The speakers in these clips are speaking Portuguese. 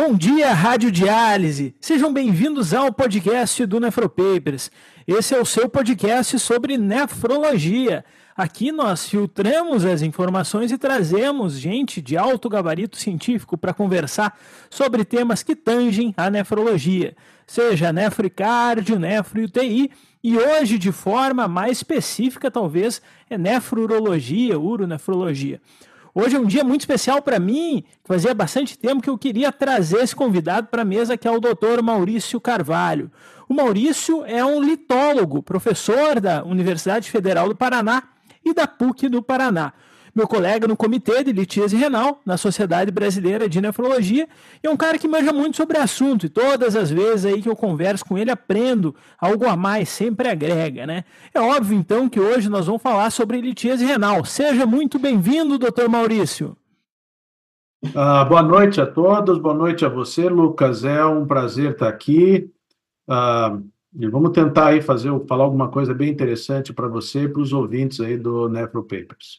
Bom dia, Rádio Diálise. Sejam bem-vindos ao podcast do Nefropapers. Esse é o seu podcast sobre nefrologia. Aqui nós filtramos as informações e trazemos gente de alto gabarito científico para conversar sobre temas que tangem a nefrologia, seja nefro e cardio, nefro e hoje de forma mais específica talvez é nefrurologia, uronefrologia. Hoje é um dia muito especial para mim, fazia bastante tempo que eu queria trazer esse convidado para a mesa, que é o Dr. Maurício Carvalho. O Maurício é um litólogo, professor da Universidade Federal do Paraná e da PUC do Paraná meu colega no Comitê de Litíase Renal, na Sociedade Brasileira de Nefrologia, e é um cara que manja muito sobre assunto, e todas as vezes aí que eu converso com ele, aprendo algo a mais, sempre agrega, né? É óbvio, então, que hoje nós vamos falar sobre litíase renal. Seja muito bem-vindo, doutor Maurício. Ah, boa noite a todos, boa noite a você, Lucas. É um prazer estar aqui. Ah, vamos tentar aí fazer, falar alguma coisa bem interessante para você e para os ouvintes aí do Nefro Papers.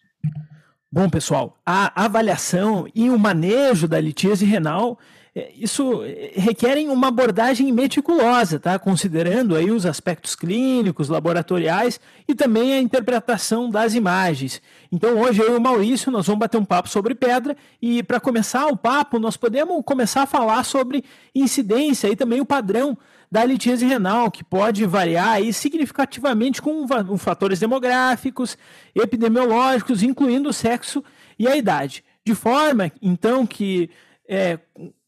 Bom, pessoal, a avaliação e o manejo da litíase renal, é, isso é, requerem uma abordagem meticulosa, tá? Considerando aí os aspectos clínicos, laboratoriais e também a interpretação das imagens. Então, hoje eu e o Maurício nós vamos bater um papo sobre pedra e para começar o papo, nós podemos começar a falar sobre incidência e também o padrão da litíase renal, que pode variar aí significativamente com fatores demográficos, epidemiológicos, incluindo o sexo e a idade. De forma, então, que é,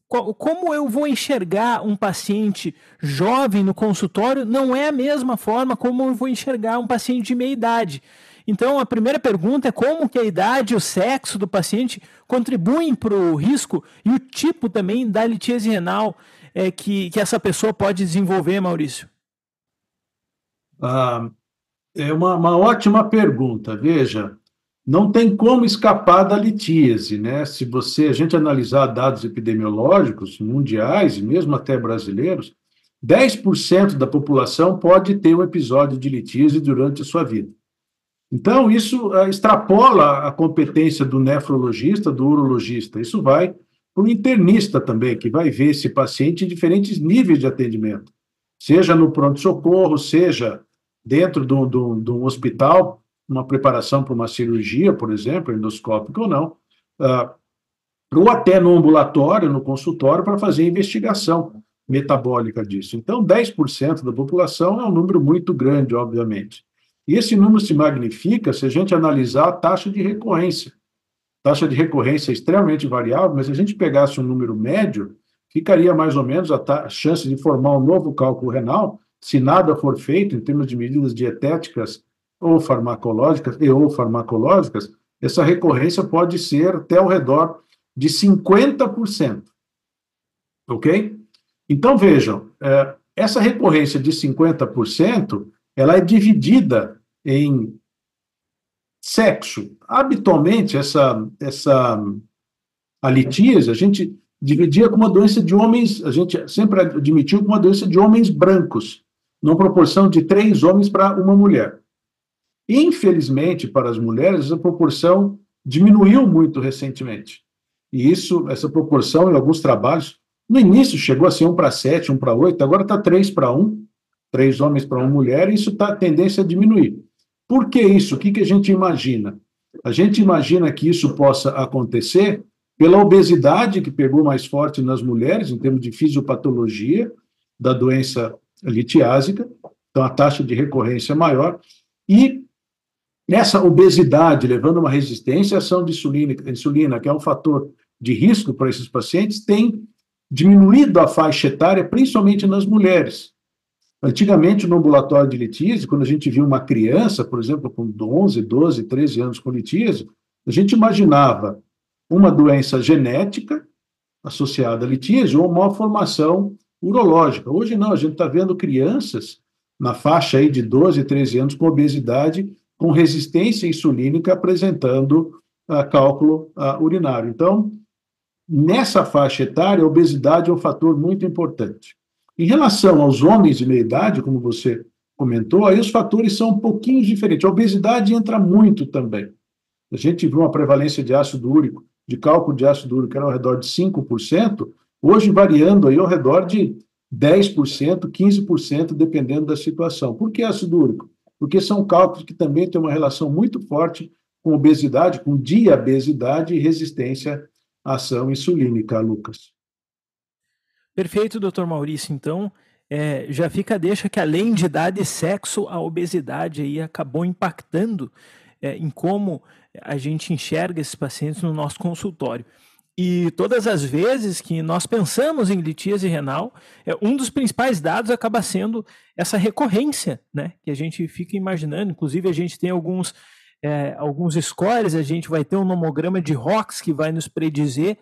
como eu vou enxergar um paciente jovem no consultório não é a mesma forma como eu vou enxergar um paciente de meia idade. Então, a primeira pergunta é como que a idade e o sexo do paciente contribuem para o risco e o tipo também da litíase renal é, que, que essa pessoa pode desenvolver, Maurício? Ah, é uma, uma ótima pergunta. Veja, não tem como escapar da litíase, né? Se você a gente analisar dados epidemiológicos mundiais e mesmo até brasileiros, 10% da população pode ter um episódio de litíase durante a sua vida. Então, isso uh, extrapola a competência do nefrologista, do urologista. Isso vai para o internista também, que vai ver esse paciente em diferentes níveis de atendimento, seja no pronto-socorro, seja dentro de um, hospital, uma preparação para uma cirurgia, por exemplo, endoscópica ou não, uh, ou até no ambulatório, no consultório, para fazer investigação metabólica disso. Então, 10% da população é um número muito grande, obviamente. E esse número se magnifica se a gente analisar a taxa de recorrência taxa de recorrência é extremamente variável, mas se a gente pegasse um número médio, ficaria mais ou menos a chance de formar um novo cálculo renal, se nada for feito em termos de medidas dietéticas ou farmacológicas e ou farmacológicas, essa recorrência pode ser até ao redor de 50%. Ok? Então, vejam, é, essa recorrência de 50%, ela é dividida em sexo. Habitualmente, essa, essa a litíase, a gente dividia com uma doença de homens, a gente sempre admitiu como uma doença de homens brancos, numa proporção de três homens para uma mulher. Infelizmente, para as mulheres, essa proporção diminuiu muito recentemente. E isso, essa proporção, em alguns trabalhos, no início chegou a ser um para sete, um para oito, agora está três para um, três homens para uma mulher, e isso está tendência a diminuir. Por que isso? O que, que a gente imagina? A gente imagina que isso possa acontecer pela obesidade que pegou mais forte nas mulheres, em termos de fisiopatologia da doença litiásica, então a taxa de recorrência é maior, e essa obesidade, levando uma resistência à ação de insulina, insulina, que é um fator de risco para esses pacientes, tem diminuído a faixa etária, principalmente nas mulheres. Antigamente, no ambulatório de litíase, quando a gente via uma criança, por exemplo, com 11, 12, 13 anos com litíase, a gente imaginava uma doença genética associada à litíase ou uma formação urológica. Hoje não, a gente está vendo crianças na faixa aí de 12, 13 anos com obesidade, com resistência insulínica apresentando uh, cálculo uh, urinário. Então, nessa faixa etária, a obesidade é um fator muito importante. Em relação aos homens de meia idade, como você comentou, aí os fatores são um pouquinho diferentes. A obesidade entra muito também. A gente viu uma prevalência de ácido úrico, de cálculo de ácido úrico, que era ao redor de 5%, hoje variando aí ao redor de 10%, 15%, dependendo da situação. Por que ácido úrico? Porque são cálculos que também têm uma relação muito forte com obesidade, com diabesidade e resistência à ação insulínica, Lucas. Perfeito, doutor Maurício. Então, é, já fica deixa que além de idade e sexo, a obesidade aí acabou impactando é, em como a gente enxerga esses pacientes no nosso consultório. E todas as vezes que nós pensamos em litíase renal, é, um dos principais dados acaba sendo essa recorrência, né? Que a gente fica imaginando. Inclusive, a gente tem alguns, é, alguns scores, a gente vai ter um nomograma de ROX que vai nos predizer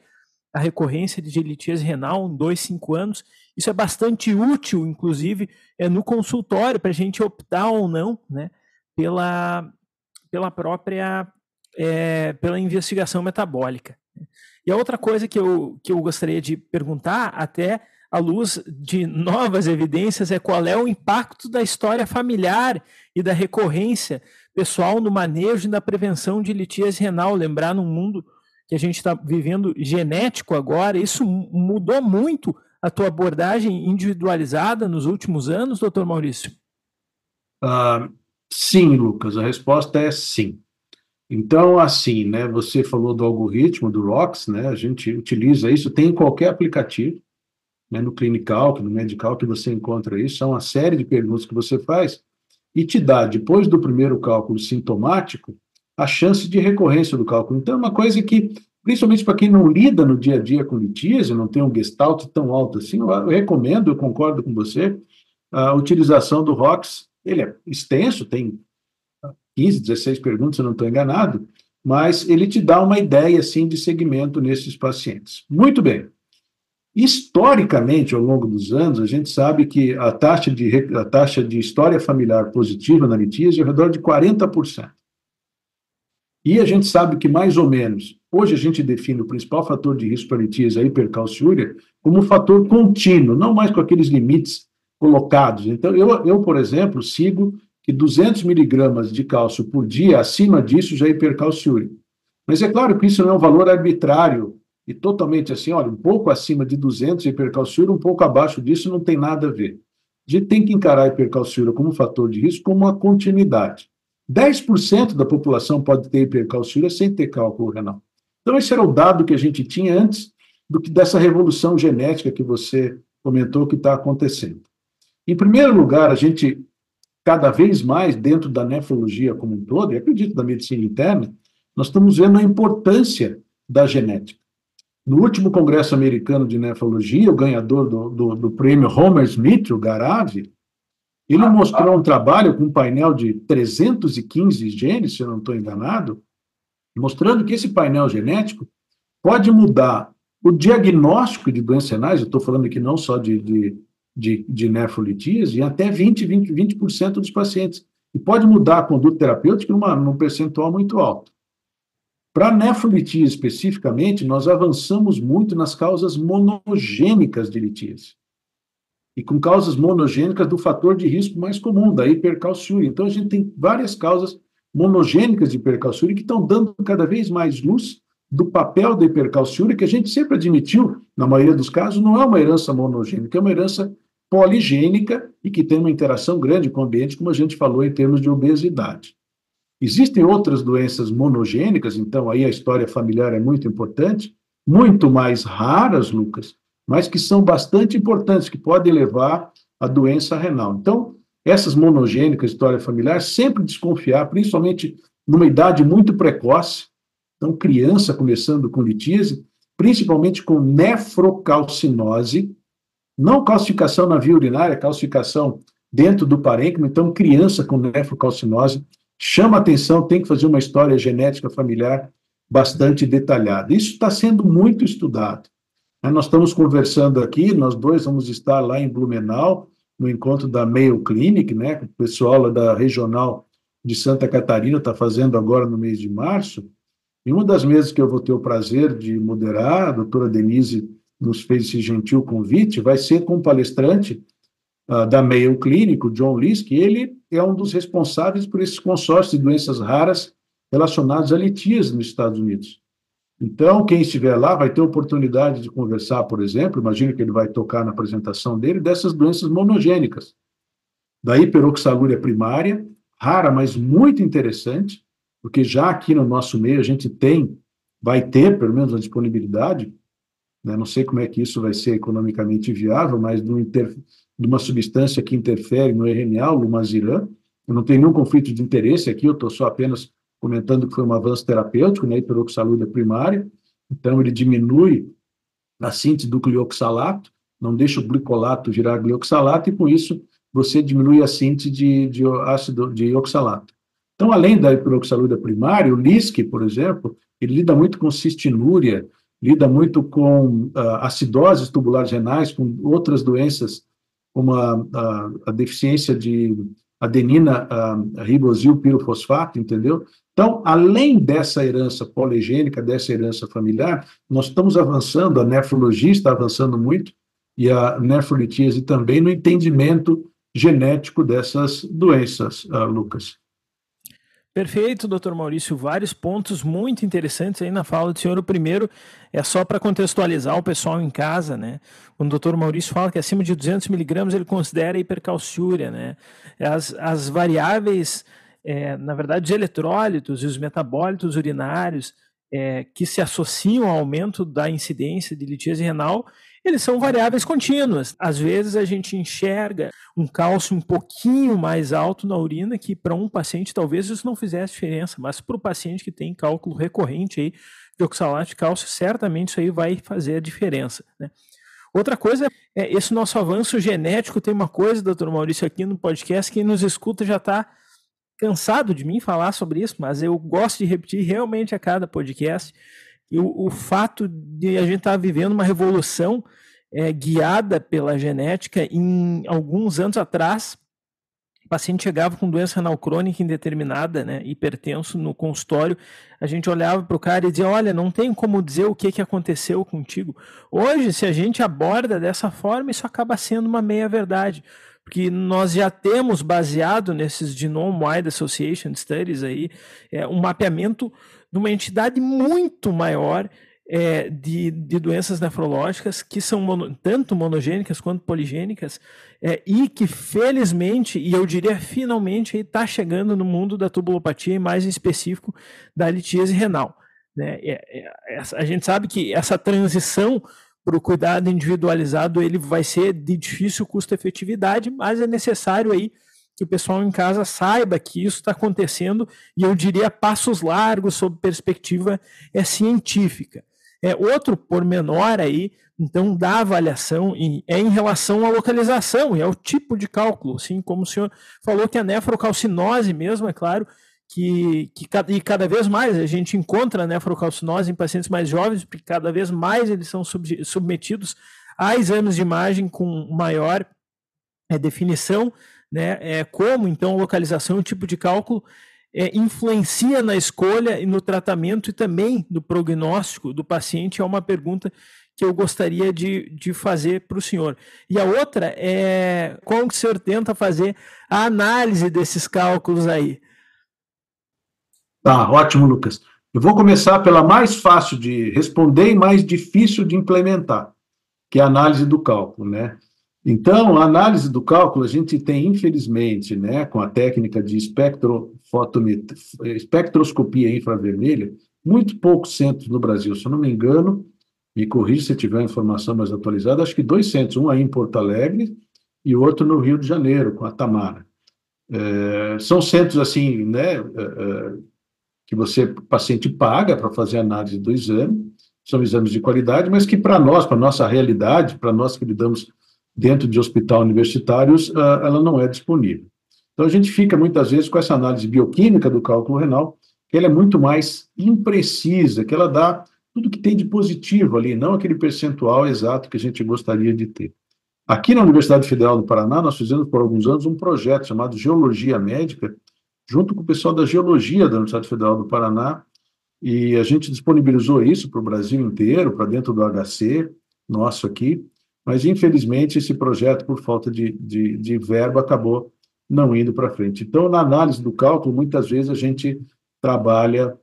a recorrência de litíase renal em dois, cinco anos. Isso é bastante útil, inclusive, é, no consultório, para a gente optar ou não né, pela, pela própria é, pela investigação metabólica. E a outra coisa que eu, que eu gostaria de perguntar, até à luz de novas evidências, é qual é o impacto da história familiar e da recorrência pessoal no manejo e na prevenção de litíase renal. Lembrar num mundo que a gente está vivendo genético agora, isso mudou muito a tua abordagem individualizada nos últimos anos, doutor Maurício? Uh, sim, Lucas, a resposta é sim. Então, assim, né, você falou do algoritmo, do ROX, né, a gente utiliza isso, tem em qualquer aplicativo, né, no Clinical, no Medical, que você encontra isso, são uma série de perguntas que você faz e te dá, depois do primeiro cálculo sintomático, a chance de recorrência do cálculo. Então, é uma coisa que, principalmente para quem não lida no dia a dia com litíase, não tem um gestalt tão alto assim, eu recomendo, eu concordo com você, a utilização do ROX, ele é extenso, tem 15, 16 perguntas, se eu não estou enganado, mas ele te dá uma ideia, assim, de segmento nesses pacientes. Muito bem. Historicamente, ao longo dos anos, a gente sabe que a taxa de, a taxa de história familiar positiva na litíase é ao redor de 40%. E a gente sabe que, mais ou menos, hoje a gente define o principal fator de risco para litíase, a hipercalciúria, como um fator contínuo, não mais com aqueles limites colocados. Então, eu, eu por exemplo, sigo que 200 miligramas de cálcio por dia, acima disso, já é hipercalciúrico. Mas é claro que isso não é um valor arbitrário e totalmente assim, olha, um pouco acima de 200 é hipercalciúria, um pouco abaixo disso não tem nada a ver. A gente tem que encarar a hipercalciúria como um fator de risco, como uma continuidade. 10% da população pode ter hipercalciúria sem ter cálculo renal. Então, esse era o dado que a gente tinha antes do que dessa revolução genética que você comentou que está acontecendo. Em primeiro lugar, a gente cada vez mais dentro da nefrologia como um todo, e acredito da medicina interna, nós estamos vendo a importância da genética. No último Congresso Americano de Nefrologia, o ganhador do, do, do prêmio Homer Smith, o Garavi, ele mostrou um trabalho com um painel de 315 genes, se eu não estou enganado, mostrando que esse painel genético pode mudar o diagnóstico de doenças renais, eu estou falando aqui não só de, de de, de nefrolitíase em até 20, 20, 20% dos pacientes. E pode mudar a conduta terapêutica numa, num percentual muito alto. Para nefrolitíase especificamente, nós avançamos muito nas causas monogênicas de litíase. E com causas monogênicas do fator de risco mais comum, da hipercalciúria. Então, a gente tem várias causas monogênicas de hipercalciúria que estão dando cada vez mais luz do papel da hipercalciúria, que a gente sempre admitiu, na maioria dos casos, não é uma herança monogênica, é uma herança poligênica e que tem uma interação grande com o ambiente, como a gente falou em termos de obesidade. Existem outras doenças monogênicas, então aí a história familiar é muito importante, muito mais raras, Lucas, mas que são bastante importantes, que podem levar à doença renal. Então, essas monogênicas, história familiar, sempre desconfiar, principalmente numa idade muito precoce, então criança começando com litíase, principalmente com nefrocalcinose, não calcificação na via urinária, calcificação dentro do parênquima, então criança com nefrocalcinose, chama atenção, tem que fazer uma história genética familiar bastante detalhada. Isso está sendo muito estudado. Nós estamos conversando aqui, nós dois vamos estar lá em Blumenau, no encontro da Mayo Clinic, né, o pessoal da regional de Santa Catarina está fazendo agora no mês de março, e uma das mesas que eu vou ter o prazer de moderar, a doutora Denise nos fez esse gentil convite, vai ser com o palestrante uh, da Mayo Clinic, o John Lisk, ele é um dos responsáveis por esses consórcios de doenças raras relacionados a litíase nos Estados Unidos. Então, quem estiver lá vai ter oportunidade de conversar, por exemplo, imagino que ele vai tocar na apresentação dele, dessas doenças monogênicas, da hiperoxalúria primária, rara, mas muito interessante, porque já aqui no nosso meio a gente tem, vai ter pelo menos a disponibilidade, né, não sei como é que isso vai ser economicamente viável, mas de, inter, de uma substância que interfere no RNA, o lumaziran, eu não tenho nenhum conflito de interesse aqui, eu estou só apenas comentando que foi um avanço terapêutico né, hiperoxalúria primária, então ele diminui a síntese do glioxalato, não deixa o glicolato virar glioxalato, e com isso você diminui a síntese de, de ácido de oxalato. Então, além da hiperoxalúria primária, o LISC, por exemplo, ele lida muito com cistinúria, lida muito com uh, acidoses tubulares renais, com outras doenças, como a, a, a deficiência de adenina uh, ribosil pirofosfato, entendeu? Então, além dessa herança poligênica, dessa herança familiar, nós estamos avançando, a nefrologia está avançando muito, e a nefrolitíase também no entendimento genético dessas doenças, uh, Lucas. Perfeito, doutor Maurício. Vários pontos muito interessantes aí na fala do senhor. O primeiro é só para contextualizar o pessoal em casa, né? Quando o doutor Maurício fala que acima de 200 miligramas ele considera hipercalciúria, né? As, as variáveis é, na verdade, os eletrólitos e os metabólitos urinários é, que se associam ao aumento da incidência de litíase renal, eles são variáveis contínuas. Às vezes a gente enxerga um cálcio um pouquinho mais alto na urina, que para um paciente talvez isso não fizesse diferença, mas para o paciente que tem cálculo recorrente aí de oxalato de cálcio, certamente isso aí vai fazer a diferença. Né? Outra coisa é esse nosso avanço genético. Tem uma coisa, doutor Maurício, aqui no podcast, quem nos escuta já está cansado de mim falar sobre isso, mas eu gosto de repetir realmente a cada podcast. E o, o fato de a gente estar tá vivendo uma revolução é, guiada pela genética, em alguns anos atrás, o paciente chegava com doença renal crônica indeterminada, né, hipertenso no consultório, a gente olhava para o cara e dizia, olha, não tem como dizer o que, que aconteceu contigo. Hoje, se a gente aborda dessa forma, isso acaba sendo uma meia-verdade porque nós já temos baseado nesses Genome-Wide Association Studies aí, é, um mapeamento de uma entidade muito maior é, de, de, doenças nefrológicas que são mono, tanto monogênicas quanto poligênicas é, e que felizmente, e eu diria finalmente, está chegando no mundo da tubulopatia e mais em específico da litíase renal. Né? É, é, a gente sabe que essa transição para o cuidado individualizado ele vai ser de difícil custo-efetividade, mas é necessário aí que o pessoal em casa saiba que isso está acontecendo e eu diria passos largos sob perspectiva é científica. É outro pormenor aí, então, da avaliação é em relação à localização e ao tipo de cálculo, assim como o senhor falou que a nefrocalcinose mesmo, é claro, que, que e cada vez mais a gente encontra nefrocalcinose em pacientes mais jovens, porque cada vez mais eles são sub, submetidos a exames de imagem com maior é, definição, né? É, como então localização e tipo de cálculo é, influencia na escolha e no tratamento e também no prognóstico do paciente é uma pergunta que eu gostaria de, de fazer para o senhor. E a outra é como que o senhor tenta fazer a análise desses cálculos aí? Tá, ótimo, Lucas. Eu vou começar pela mais fácil de responder e mais difícil de implementar, que é a análise do cálculo, né? Então, a análise do cálculo a gente tem, infelizmente, né, com a técnica de espectroscopia infravermelha, muito poucos centros no Brasil. Se eu não me engano, me corrija se tiver informação mais atualizada, acho que dois centros, um aí em Porto Alegre e outro no Rio de Janeiro, com a Tamara. É, são centros, assim, né, é, é que você, o paciente paga para fazer análise do exame, são exames de qualidade, mas que para nós, para nossa realidade, para nós que lidamos dentro de hospital universitários, ah, ela não é disponível. Então a gente fica muitas vezes com essa análise bioquímica do cálculo renal, que ela é muito mais imprecisa, que ela dá tudo que tem de positivo ali, não aquele percentual exato que a gente gostaria de ter. Aqui na Universidade Federal do Paraná, nós fizemos por alguns anos um projeto chamado Geologia Médica, junto com o pessoal da Geologia da Universidade Federal do Paraná, e a gente disponibilizou isso para o Brasil inteiro, para dentro do HC, nosso aqui, mas infelizmente esse projeto, por falta de, de, de verba, acabou não indo para frente. Então, na análise do cálculo, muitas vezes a gente trabalha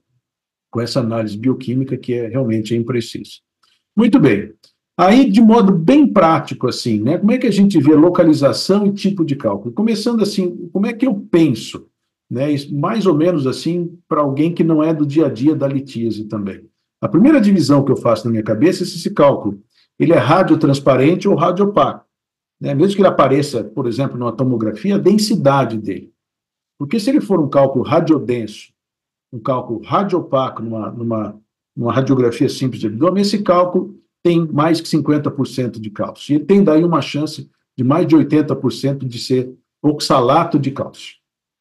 com essa análise bioquímica que é realmente é imprecisa. Muito bem. Aí, de modo bem prático, assim, né? Como é que a gente vê localização e tipo de cálculo? Começando assim, como é que eu penso, né? Mais ou menos assim, para alguém que não é do dia a dia da litíase também. A primeira divisão que eu faço na minha cabeça é se esse cálculo ele é radiotransparente ou radiopaco. Né? Mesmo que ele apareça, por exemplo, numa tomografia, a densidade dele. Porque se ele for um cálculo radiodenso, um cálculo radiopaco numa, numa, numa radiografia simples de abdômen, esse cálculo tem mais que 50% de cálcio. E tem daí uma chance de mais de 80% de ser oxalato de cálcio,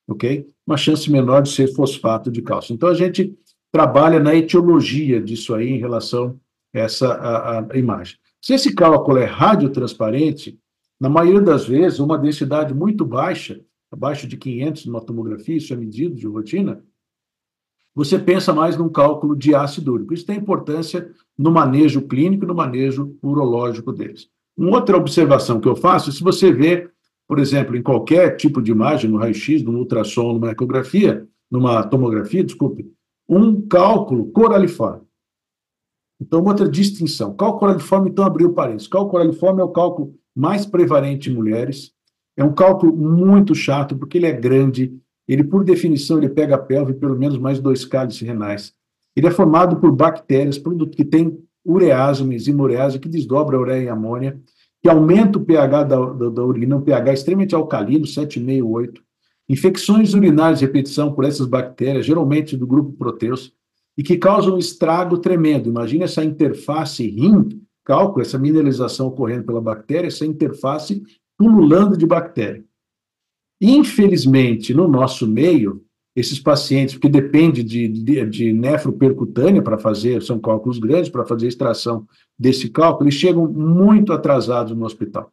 ok? Uma chance menor de ser fosfato de cálcio. Então, a gente trabalha na etiologia disso aí em relação essa a, a imagem. Se esse cálculo é radiotransparente, na maioria das vezes, uma densidade muito baixa, abaixo de 500 numa tomografia, isso é medido de rotina, você pensa mais num cálculo de ácido úrico. Isso tem importância no manejo clínico e no manejo urológico deles. Uma outra observação que eu faço, se você vê, por exemplo, em qualquer tipo de imagem, no raio-x, no ultrassom, numa ecografia, numa tomografia, desculpe, um cálculo coraliforme. Então, outra distinção. Cálculo coraliforme, então, abriu parênteses. Cálculo coraliforme é o cálculo mais prevalente em mulheres. É um cálculo muito chato, porque ele é grande, ele, por definição, ele pega a pelve pelo menos mais dois cálices renais. Ele é formado por bactérias, que tem urease, uma enzima urease, que desdobra a ureia em amônia, que aumenta o pH da, da, da urina, um pH extremamente alcalino, 7,5, 8. Infecções urinárias de repetição por essas bactérias, geralmente do grupo proteus, e que causam um estrago tremendo. Imagina essa interface rim-cálculo, essa mineralização ocorrendo pela bactéria, essa interface pululando de bactéria. Infelizmente, no nosso meio, esses pacientes, porque depende de, de, de nefropercutânea para fazer, são cálculos grandes para fazer extração desse cálculo, eles chegam muito atrasados no hospital.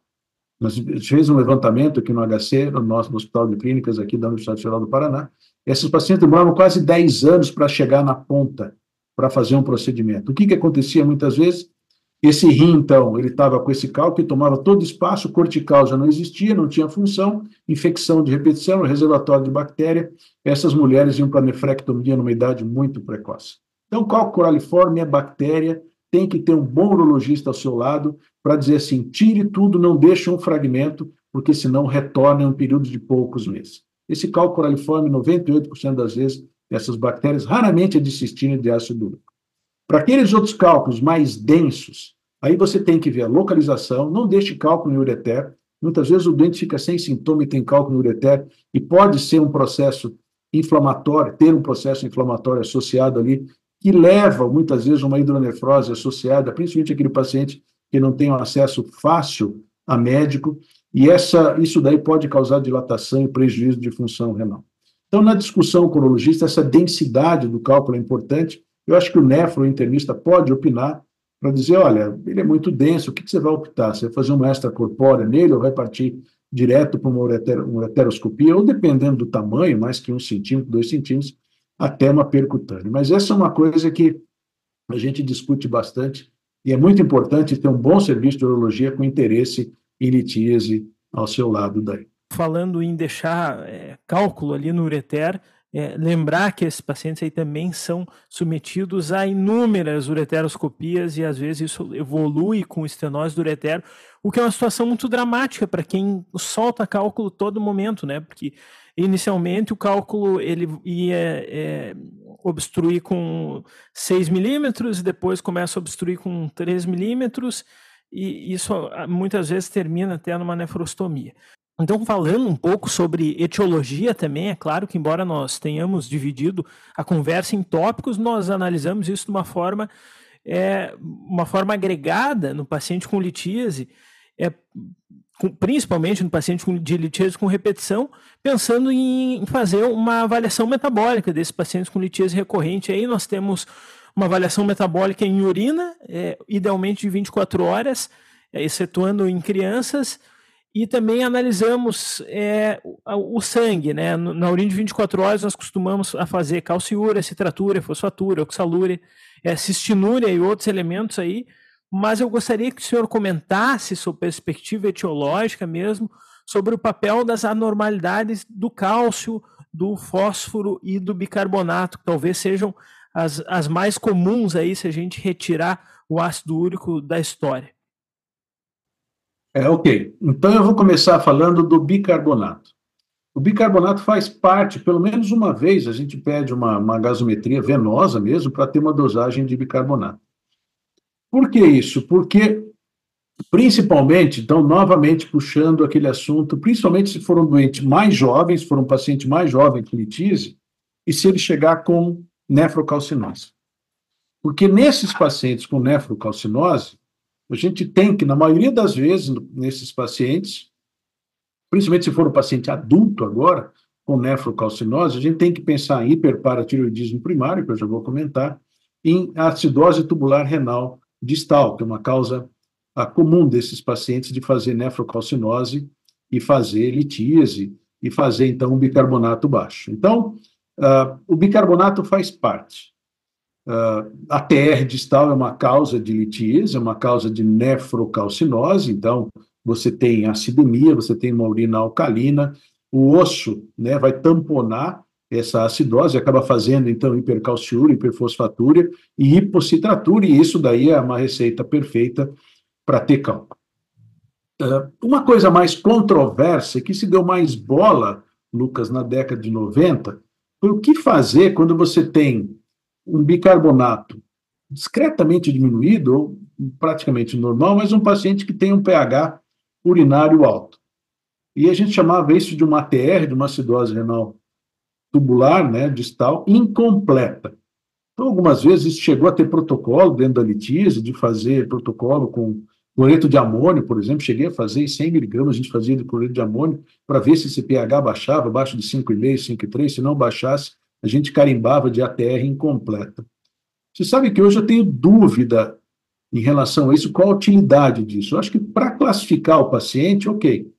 Nós fez um levantamento aqui no HC, no nosso Hospital de Clínicas aqui da Universidade Federal do Paraná. Esses pacientes demoravam quase 10 anos para chegar na ponta, para fazer um procedimento. O que, que acontecia muitas vezes? Esse rim, então, ele estava com esse cálculo que tomava todo o espaço, cortical já não existia, não tinha função, infecção de repetição, reservatório de bactéria. Essas mulheres iam para nefrectomia numa idade muito precoce. Então, cálculo coraliforme é bactéria, tem que ter um bom urologista ao seu lado para dizer assim: tire tudo, não deixe um fragmento, porque senão retorna em um período de poucos meses. Esse cálculo coraliforme, 98% das vezes, essas bactérias, raramente é de cistina e de ácido úrico. Para aqueles outros cálculos mais densos, aí você tem que ver a localização, não deixe cálculo no ureter. Muitas vezes o doente fica sem sintoma e tem cálculo no ureter, e pode ser um processo inflamatório, ter um processo inflamatório associado ali, que leva muitas vezes uma hidronefrose associada, principalmente aquele paciente que não tem um acesso fácil a médico, e essa, isso daí pode causar dilatação e prejuízo de função renal. Então, na discussão o urologista, essa densidade do cálculo é importante, eu acho que o nefrointernista pode opinar para dizer, olha, ele é muito denso, o que, que você vai optar? Você vai fazer uma extracorpórea nele ou vai partir direto para uma, ureter, uma ureteroscopia, ou dependendo do tamanho, mais que um centímetro, dois centímetros, até uma percutânea. Mas essa é uma coisa que a gente discute bastante e é muito importante ter um bom serviço de urologia com interesse em litíase ao seu lado daí. Falando em deixar é, cálculo ali no ureter, é, lembrar que esses pacientes aí também são submetidos a inúmeras ureteroscopias e às vezes isso evolui com estenose do ureter, o que é uma situação muito dramática para quem solta cálculo todo momento, né? Porque inicialmente o cálculo ele ia é, obstruir com 6 milímetros e depois começa a obstruir com 3 milímetros e isso muitas vezes termina até numa nefrostomia. Então, falando um pouco sobre etiologia também, é claro que, embora nós tenhamos dividido a conversa em tópicos, nós analisamos isso de uma forma, é, uma forma agregada no paciente com litíase, é, com, principalmente no paciente com, de litíase com repetição, pensando em fazer uma avaliação metabólica desses pacientes com litíase recorrente. Aí nós temos uma avaliação metabólica em urina, é, idealmente de 24 horas, é, excetuando em crianças, e também analisamos é, o, o, sangue, né? Na urina de 24 horas nós costumamos a fazer calciúria, citratura, fosfatura, oxalúria, é, cistinúria e outros elementos aí, mas eu gostaria que o senhor comentasse sobre perspectiva etiológica mesmo, sobre o papel das anormalidades do cálcio, do fósforo e do bicarbonato, que talvez sejam as, as mais comuns aí se a gente retirar o ácido úrico da história. É, ok. Então eu vou começar falando do bicarbonato. O bicarbonato faz parte, pelo menos uma vez, a gente pede uma, uma gasometria venosa mesmo para ter uma dosagem de bicarbonato. Por que isso? Porque, principalmente, então, novamente puxando aquele assunto, principalmente se for um doente mais jovem, se for um paciente mais jovem com litise, e se ele chegar com nefrocalcinose. Porque nesses pacientes com nefrocalcinose, a gente tem que, na maioria das vezes, nesses pacientes, principalmente se for um paciente adulto agora, com nefrocalcinose, a gente tem que pensar em hiperparatiroidismo primário, que eu já vou comentar, em acidose tubular renal distal, que é uma causa comum desses pacientes de fazer nefrocalcinose e fazer litíase e fazer, então, um bicarbonato baixo. Então, uh, o bicarbonato faz parte. Uh, a TR distal é uma causa de litíase, é uma causa de nefrocalcinose, então, você tem acidemia, você tem uma urina alcalina, o osso né, vai tamponar essa acidose, acaba fazendo, então, hipercalciúria, hiperfosfatúria e hipocitratura, e isso daí é uma receita perfeita para ter cálculo. Uh, uma coisa mais controversa, que se deu mais bola, Lucas, na década de 90, foi o que fazer quando você tem um bicarbonato discretamente diminuído, ou praticamente normal, mas um paciente que tem um pH urinário alto. E a gente chamava isso de uma ATR, de uma acidose renal tubular, né, distal, incompleta. Então, algumas vezes chegou a ter protocolo dentro da litíase, de fazer protocolo com cloreto de amônio, por exemplo, cheguei a fazer 100 miligramas, a gente fazia de cloreto de amônio, para ver se esse pH baixava, abaixo de 5,5, 5,3, se não baixasse, a gente carimbava de ATR incompleta. Você sabe que hoje eu tenho dúvida em relação a isso, qual a utilidade disso? Eu acho que para classificar o paciente, ok.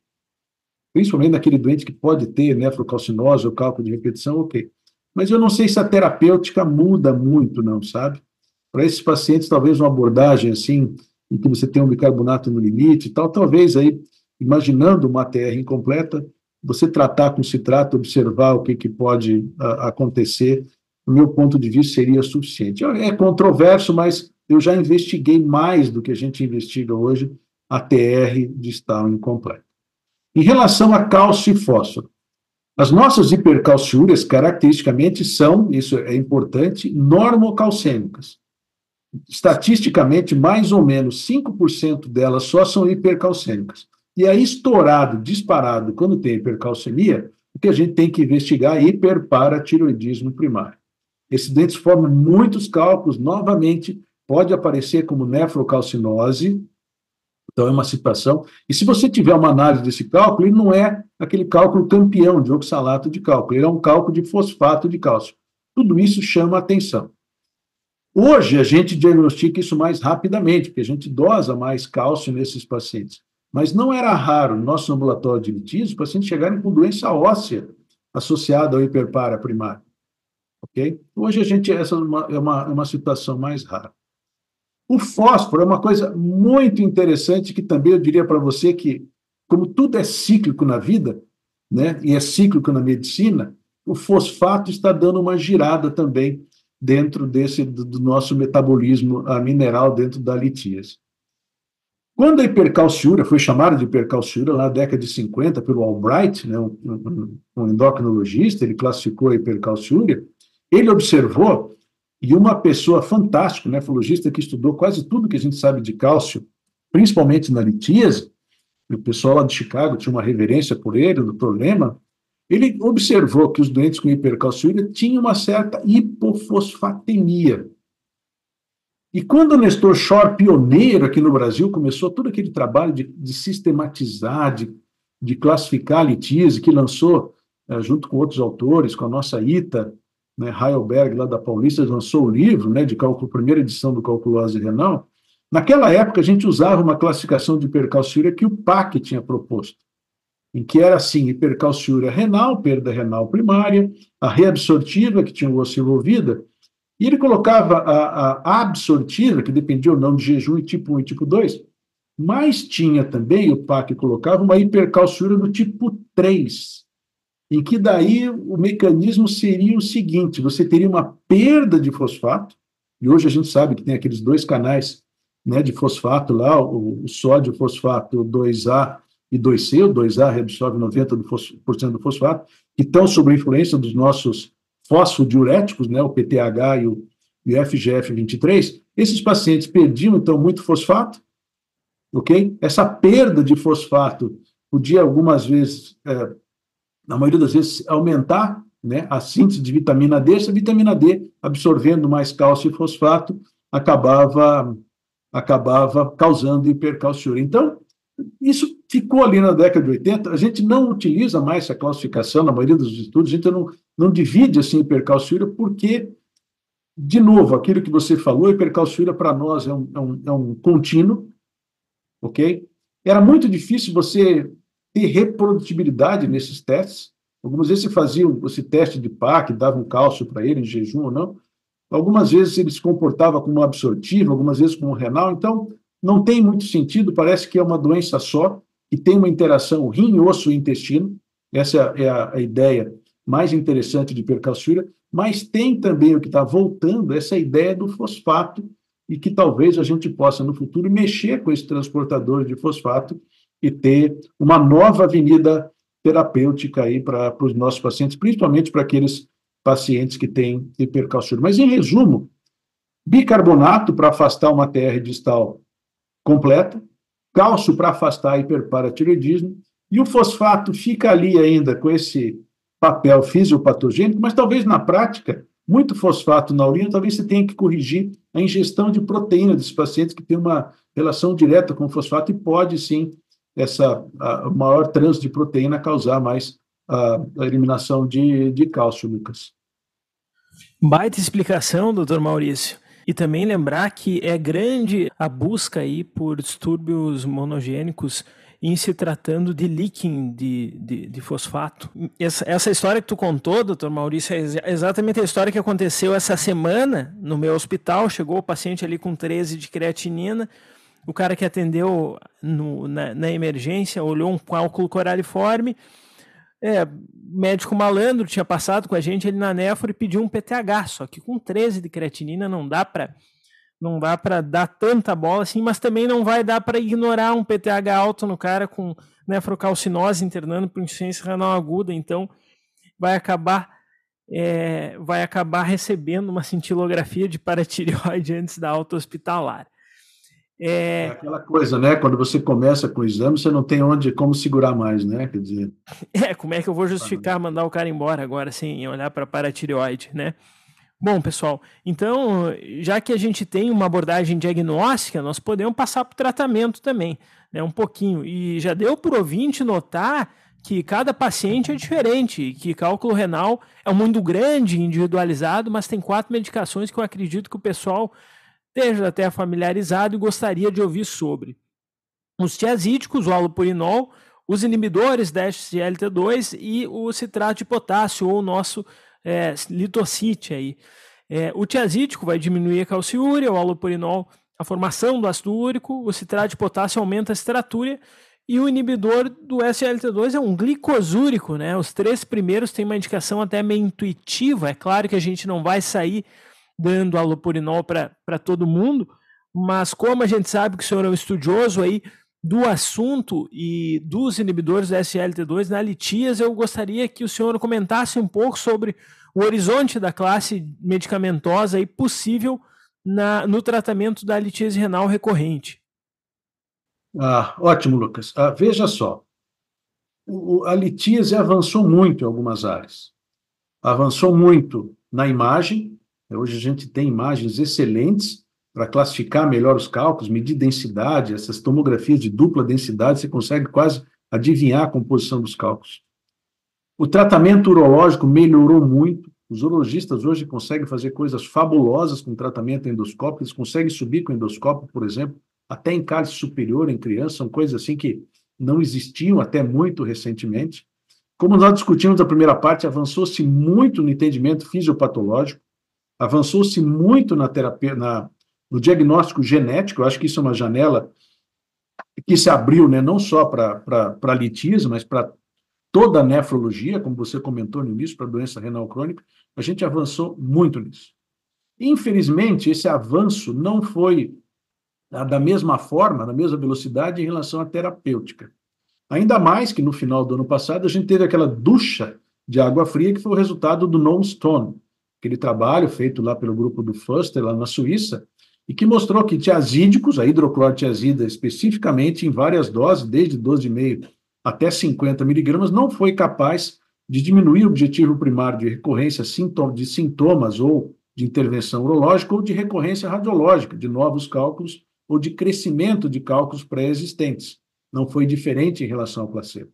Principalmente naquele doente que pode ter nefrocalcinose ou cálculo de repetição, ok. Mas eu não sei se a terapêutica muda muito, não, sabe? Para esses pacientes, talvez uma abordagem assim, em que você tem um bicarbonato no limite e tal, talvez aí, imaginando uma TR incompleta, você tratar com citrato, observar o que, que pode a, acontecer, do meu ponto de vista, seria suficiente. É controverso, mas eu já investiguei mais do que a gente investiga hoje a TR distal incompleta. Em relação a cálcio e fósforo, as nossas hipercalciúrias, caracteristicamente, são, isso é importante, normocalcêmicas. Estatisticamente, mais ou menos 5% delas só são hipercalcêmicas. E aí, estourado, disparado, quando tem hipercalcemia, o que a gente tem que investigar é hiperparatiroidismo primário. Esses dentes formam muitos cálculos, novamente, pode aparecer como nefrocalcinose, então é uma situação. E se você tiver uma análise desse cálculo, ele não é aquele cálculo campeão de oxalato de cálculo, ele é um cálculo de fosfato de cálcio. Tudo isso chama atenção. Hoje a gente diagnostica isso mais rapidamente, porque a gente dosa mais cálcio nesses pacientes. Mas não era raro no nosso ambulatório de litíase os pacientes chegarem com doença óssea associada ao hiperpara primário. Ok? Hoje a gente, essa é uma, é uma, é uma situação mais rara. O fósforo é uma coisa muito interessante que também eu diria para você que, como tudo é cíclico na vida, né, e é cíclico na medicina, o fosfato está dando uma girada também dentro desse do nosso metabolismo mineral dentro da litíase. Quando a hipercalciúria foi chamada de hipercalciúria lá na década de 50 pelo Albright, né, um, um, endocrinologista, ele classificou a hipercalciúria, ele observou e uma pessoa fantástica, nefrologista, que estudou quase tudo que a gente sabe de cálcio, principalmente na litíase, o pessoal lá de Chicago tinha uma reverência por ele, o Dr. Ele observou que os doentes com hipercalciúria tinham uma certa hipofosfatemia. E quando o Nestor Shore, pioneiro aqui no Brasil, começou todo aquele trabalho de, de sistematizar, de, de classificar a litíase, que lançou, eh, junto com outros autores, com a nossa ITA, né, Heidelberg, lá da Paulista, lançou o livro né, de cálculo, primeira edição do calculose renal. Naquela época, a gente usava uma classificação de hipercalciúria que o PAC tinha proposto, em que era assim: hipercalciúria renal, perda renal primária, a reabsortiva, que tinha o osso envolvida, e ele colocava a, a absortiva, que dependia ou não de jejum, e tipo 1 e tipo 2, mas tinha também, o PAC colocava, uma hipercalciúria do tipo 3, em que daí o mecanismo seria o seguinte: você teria uma perda de fosfato, e hoje a gente sabe que tem aqueles dois canais né, de fosfato lá, o, o sódio fosfato 2A e 2C, o 2A reabsorve 90% do fosfato, que estão sob influência dos nossos fosfodiuréticos, né, o PTH e o, e o FGF23, esses pacientes perdiam, então, muito fosfato, ok? Essa perda de fosfato podia, algumas vezes, é, na maioria das vezes, aumentar né, a síntese de vitamina D. Essa vitamina D, absorvendo mais cálcio e fosfato, acabava, acabava causando hipercalciúria. Então, isso ficou ali na década de 80. A gente não utiliza mais essa classificação, na maioria dos estudos, a gente não, não divide assim hipercalciúria, porque, de novo, aquilo que você falou, hipercalciúria para nós é um, é, um, é um contínuo, ok? Era muito difícil você ter reprodutibilidade nesses testes. Algumas vezes você fazia esse teste de PAC, dava um cálcio para ele em jejum ou não. Algumas vezes ele se comportava como absortivo, algumas vezes como renal. Então, não tem muito sentido, parece que é uma doença só, que tem uma interação rim, osso e intestino, essa é a, a ideia mais interessante de hipercalciúria, mas tem também o que está voltando, essa ideia do fosfato, e que talvez a gente possa, no futuro, mexer com esse transportador de fosfato e ter uma nova avenida terapêutica aí para os nossos pacientes, principalmente para aqueles pacientes que têm hipercalciúria. Mas, em resumo, bicarbonato para afastar uma TR distal completa, cálcio para afastar hiperparatiroidismo, e o fosfato fica ali ainda com esse papel fisiopatogênico, mas talvez na prática, muito fosfato na urina, talvez você tenha que corrigir a ingestão de proteína desses pacientes que tem uma relação direta com o fosfato e pode sim essa a, maior trânsito de proteína causar mais a, a eliminação de, de cálcio, Lucas. Baita explicação, doutor Maurício. E também lembrar que é grande a busca aí por distúrbios monogênicos em se tratando de leaking de, de, de fosfato. Essa, essa, história que tu contou, doutor Maurício, é exatamente a história que aconteceu essa semana no meu hospital. Chegou o paciente ali com 13 de creatinina. O cara que atendeu no, na, na emergência olhou um cálculo coraliforme é, médico malandro tinha passado com a gente ele na nefro e pediu um PTH, só que com 13 de creatinina não dá para não dá para dar tanta bola assim, mas também não vai dar para ignorar um PTH alto no cara com nefrocalcinose internando por insuficiência renal aguda, então vai acabar é, vai acabar recebendo uma cintilografia de paratireoide antes da alta hospitalar. É... é... aquela coisa, né? Quando você começa com o exame, você não tem onde como segurar mais, né? Quer dizer. É, como é que eu vou justificar mandar o cara embora agora sem olhar para a paratireoide, né? Bom, pessoal, então, já que a gente tem uma abordagem diagnóstica, nós podemos passar para o tratamento também, né? Um pouquinho. E já deu para o ouvinte notar que cada paciente é diferente, que cálculo renal é um mundo grande, individualizado, mas tem quatro medicações que eu acredito que o pessoal esteja até familiarizado e gostaria de ouvir sobre. Os tiazídicos, o alopurinol, os inibidores da SGLT2 e o citrato de potássio, ou o nosso é, litocite aí. É, o tiazídico vai diminuir a calciúria, o alopurinol a formação do ácido úrico, o citrato de potássio aumenta a ciratúria e o inibidor do SGLT2 é um glicosúrico, né? Os três primeiros têm uma indicação até meio intuitiva. É claro que a gente não vai sair dando alopurinol para todo mundo, mas como a gente sabe que o senhor é um estudioso aí do assunto e dos inibidores da SLT2 na litias, eu gostaria que o senhor comentasse um pouco sobre o horizonte da classe medicamentosa e possível na, no tratamento da litíase renal recorrente. Ah, ótimo, Lucas. Ah, veja só, o, a litíase avançou muito em algumas áreas. Avançou muito na imagem, Hoje a gente tem imagens excelentes para classificar melhor os cálculos, medir densidade, essas tomografias de dupla densidade, você consegue quase adivinhar a composição dos cálculos. O tratamento urológico melhorou muito. Os urologistas hoje conseguem fazer coisas fabulosas com tratamento endoscópico, eles conseguem subir com endoscópio, por exemplo, até em cálice superior em criança, são coisas assim que não existiam até muito recentemente. Como nós discutimos na primeira parte, avançou-se muito no entendimento fisiopatológico, avançou-se muito na terapia, na, no diagnóstico genético, eu acho que isso é uma janela que se abriu né, não só para litíase, mas para toda a nefrologia, como você comentou no início, para doença renal crônica, a gente avançou muito nisso. Infelizmente, esse avanço não foi da mesma forma, na mesma velocidade em relação à terapêutica. Ainda mais que no final do ano passado a gente teve aquela ducha de água fria que foi o resultado do Non Stone, aquele trabalho feito lá pelo grupo do Fuster, lá na Suíça, e que mostrou que tiazídicos, a hidroclorotiazida especificamente em várias doses, desde 12,5 até 50 miligramas, não foi capaz de diminuir o objetivo primário de recorrência de sintomas ou de intervenção urológica ou de recorrência radiológica, de novos cálculos ou de crescimento de cálculos pré-existentes. Não foi diferente em relação ao placebo.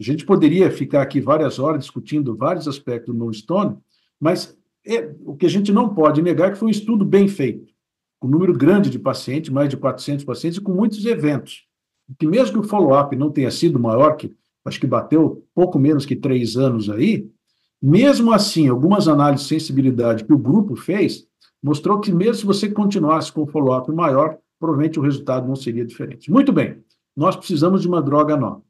A gente poderia ficar aqui várias horas discutindo vários aspectos do non-stone, mas é, o que a gente não pode negar é que foi um estudo bem feito, com um número grande de pacientes, mais de 400 pacientes, e com muitos eventos. Que mesmo que o follow-up não tenha sido maior, que acho que bateu pouco menos que três anos aí, mesmo assim, algumas análises de sensibilidade que o grupo fez mostrou que mesmo se você continuasse com o follow-up maior, provavelmente o resultado não seria diferente. Muito bem, nós precisamos de uma droga nova.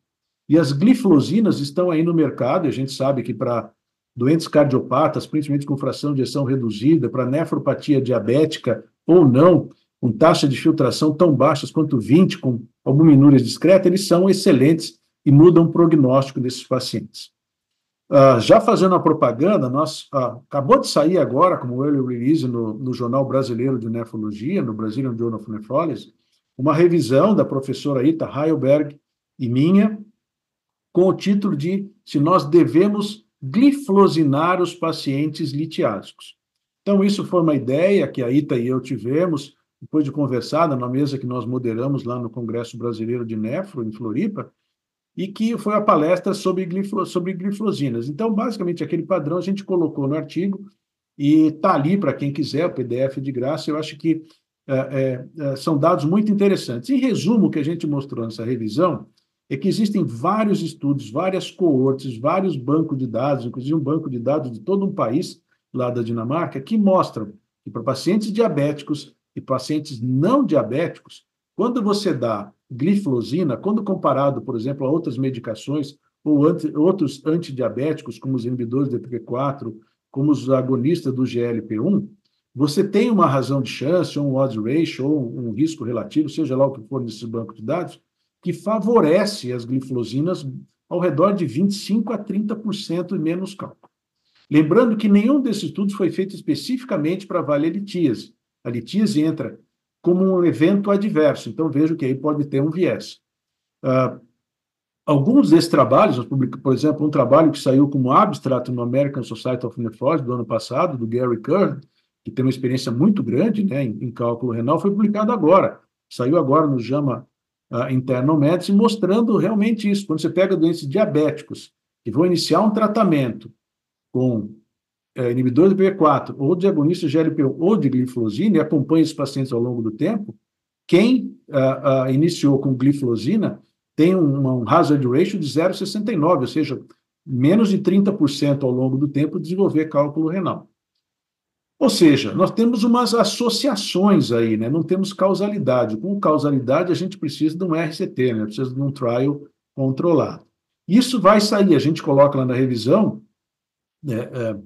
E as gliflosinas estão aí no mercado, e a gente sabe que para doentes cardiopatas, principalmente com fração de ejeção reduzida, para nefropatia diabética ou não, com taxa de filtração tão baixas quanto 20, com albuminúria discreta, eles são excelentes e mudam o prognóstico desses pacientes. Uh, já fazendo a propaganda, nós uh, acabou de sair agora, como early release no, no Jornal Brasileiro de Nefrologia, no Brazilian Journal of Nephrology, uma revisão da professora Ita Heilberg e minha, com o título de Se nós devemos gliflosinar os pacientes litiásicos. Então, isso foi uma ideia que a Ita e eu tivemos, depois de conversar na mesa que nós moderamos lá no Congresso Brasileiro de Nefro, em Floripa, e que foi a palestra sobre, glifo, sobre glifosinas. Então, basicamente, aquele padrão a gente colocou no artigo e está ali para quem quiser, o PDF de graça. Eu acho que é, é, são dados muito interessantes. Em resumo, o que a gente mostrou nessa revisão é que existem vários estudos, várias coortes, vários bancos de dados, inclusive um banco de dados de todo um país lá da Dinamarca, que mostram que para pacientes diabéticos e pacientes não diabéticos, quando você dá gliflosina, quando comparado, por exemplo, a outras medicações ou anti, outros antidiabéticos, como os inibidores do EP4, como os agonistas do GLP-1, você tem uma razão de chance, ou um odds ratio, ou um risco relativo, seja lá o que for nesse banco de dados, que favorece as gliflosinas ao redor de 25% a 30% menos cálculo. Lembrando que nenhum desses estudos foi feito especificamente para avaliar litíase. A litíase entra como um evento adverso. Então, vejo que aí pode ter um viés. Uh, alguns desses trabalhos, por exemplo, um trabalho que saiu como abstrato no American Society of Nephrology do ano passado, do Gary Kern, que tem uma experiência muito grande né, em, em cálculo renal, foi publicado agora. Saiu agora no JAMA uh, Internal Medicine, mostrando realmente isso. Quando você pega doentes diabéticos que vão iniciar um tratamento com é, inibidor do P4 ou de agonista GLP-1 ou de glifosina e acompanha esses pacientes ao longo do tempo, quem uh, uh, iniciou com glifosina tem um, um hazard ratio de 0,69, ou seja, menos de 30% ao longo do tempo desenvolver cálculo renal. Ou seja, nós temos umas associações aí, né? não temos causalidade. Com causalidade, a gente precisa de um RCT, né? precisa de um trial controlado. Isso vai sair, a gente coloca lá na revisão, né, é,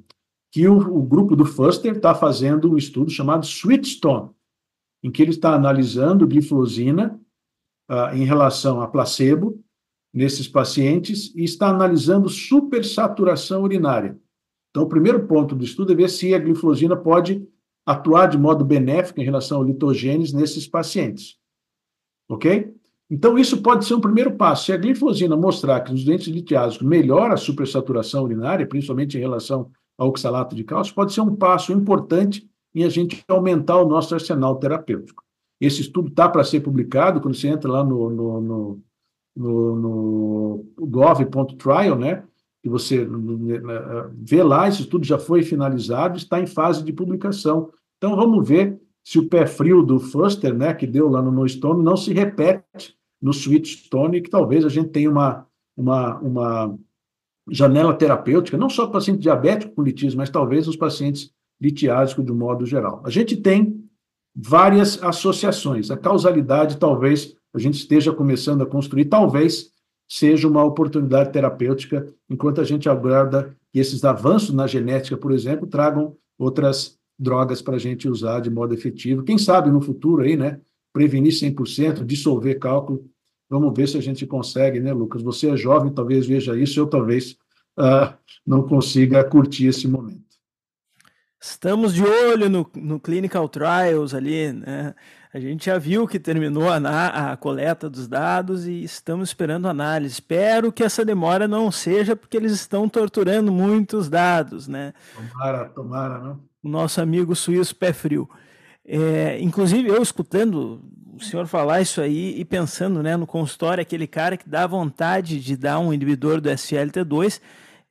que o, o grupo do Fuster está fazendo um estudo chamado Sweetstone, em que ele está analisando glifosina uh, em relação a placebo nesses pacientes e está analisando supersaturação urinária. Então, o primeiro ponto do estudo é ver se a glifosina pode atuar de modo benéfico em relação ao litogênese nesses pacientes. Ok? Então, isso pode ser um primeiro passo. Se a glifosina mostrar que nos dentes litiásicos melhora a supersaturação urinária, principalmente em relação ao oxalato de cálcio, pode ser um passo importante em a gente aumentar o nosso arsenal terapêutico. Esse estudo está para ser publicado, quando você entra lá no, no, no, no, no gov.trial, né? E você vê lá, esse estudo já foi finalizado, está em fase de publicação. Então, vamos ver se o pé frio do Fuster, né, que deu lá no No Stone, não se repete no Sweet Stone, que talvez a gente tenha uma, uma, uma janela terapêutica, não só para paciente diabético com litíase, mas talvez os pacientes litiásicos de modo geral. A gente tem várias associações. A causalidade, talvez, a gente esteja começando a construir, talvez seja uma oportunidade terapêutica, enquanto a gente aguarda que esses avanços na genética, por exemplo, tragam outras drogas para a gente usar de modo efetivo. Quem sabe no futuro aí, né? Prevenir 100%, dissolver cálculo. Vamos ver se a gente consegue, né, Lucas? Você é jovem, talvez veja isso, eu talvez uh, não consiga curtir esse momento. Estamos de olho no, no Clinical Trials ali, né? A gente já viu que terminou a, a, coleta dos dados e estamos esperando análise. Espero que essa demora não seja porque eles estão torturando muitos dados, né? Tomara, tomara, não? O nosso amigo suíço pé frio. É, inclusive, eu escutando o senhor falar isso aí e pensando né, no consultório, aquele cara que dá vontade de dar um inibidor do SLT2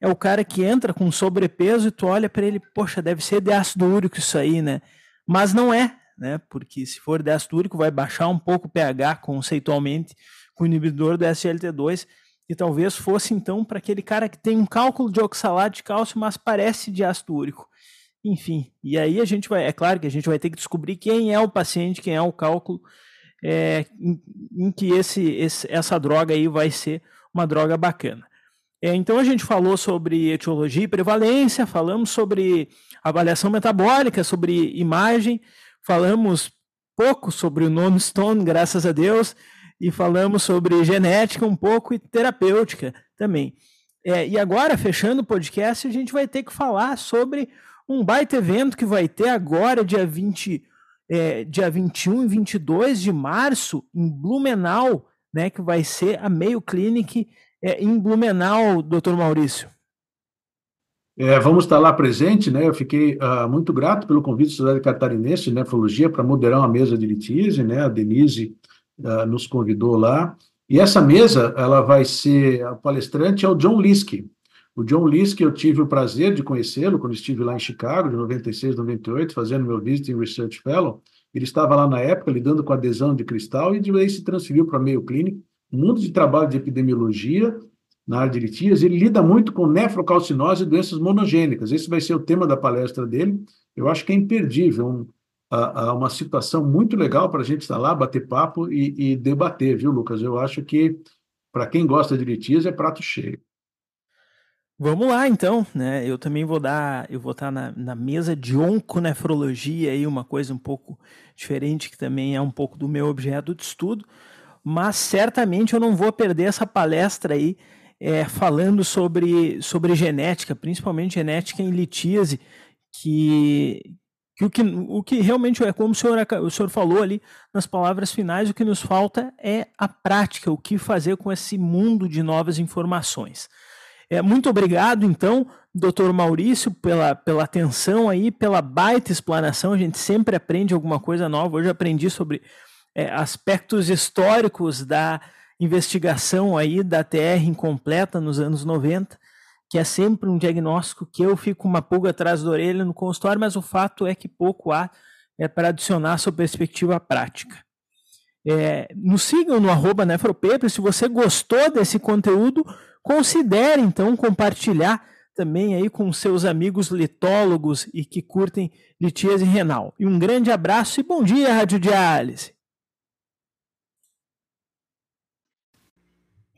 é o cara que entra com sobrepeso e tu olha para ele, poxa, deve ser de ácido úrico isso aí, né? Mas não é, né? Porque se for de ácido úrico vai baixar um pouco o pH conceitualmente com o inibidor do SLT2 e talvez fosse então para aquele cara que tem um cálculo de oxalato de cálcio, mas parece de ácido úrico. Enfim, e aí a gente vai, é claro que a gente vai ter que descobrir quem é o paciente, quem é o cálculo é, em, em, que esse, esse, essa droga aí vai ser uma droga bacana. É, então a gente falou sobre etiologia e prevalência, falamos sobre avaliação metabólica, sobre imagem, falamos pouco sobre o nono stone, graças a Deus, e falamos sobre genética um pouco e terapêutica também. É, e agora, fechando o podcast, a gente vai ter que falar sobre um baita evento que vai ter agora, dia, 20, é, dia 21 e 22 de março, em Blumenau, né, que vai ser a Mayo Clinic é, em Blumenau, doutor Maurício? É, vamos estar lá presente, né? Eu fiquei uh, muito grato pelo convite da Sociedade Catarinense de Nefrologia para moderar uma mesa de litíase, né? A Denise uh, nos convidou lá. E essa mesa, ela vai ser, a palestrante é o John Liske. O John Liske, eu tive o prazer de conhecê-lo quando estive lá em Chicago, de 96, 98, fazendo meu Visiting Research Fellow. Ele estava lá na época lidando com adesão de cristal e de vez se transferiu para meio clínico mundo de trabalho de epidemiologia na área de litíase, ele lida muito com nefrocalcinose e doenças monogênicas. Esse vai ser o tema da palestra dele. Eu acho que é imperdível, um, a, a uma situação muito legal para a gente estar lá, bater papo e, e, debater, viu, Lucas? Eu acho que, para quem gosta de litíase, é prato cheio. Vamos lá, então, né? Eu também vou dar, eu vou estar na, na mesa de onconefrologia aí, uma coisa um pouco diferente, que também é um pouco do meu objeto de estudo mas certamente eu não vou perder essa palestra aí é, falando sobre, sobre genética, principalmente genética em litíase, que, que, o, que o que realmente é como o senhor, o senhor falou ali nas palavras finais, o que nos falta é a prática, o que fazer com esse mundo de novas informações. É, muito obrigado, então, doutor Maurício, pela, pela atenção aí, pela baita explanação. A gente sempre aprende alguma coisa nova. Hoje aprendi sobre é, aspectos históricos da investigação aí da TR incompleta nos anos 90, que é sempre um diagnóstico que eu fico uma pulga atrás da orelha no consultório, mas o fato é que pouco há é, para adicionar sua perspectiva prática. É, nos sigam no arroba Nefropaper, se você gostou desse conteúdo, considere então compartilhar também aí com seus amigos litólogos e que curtem litíase renal. E um grande abraço e bom dia, Rádio Diálise!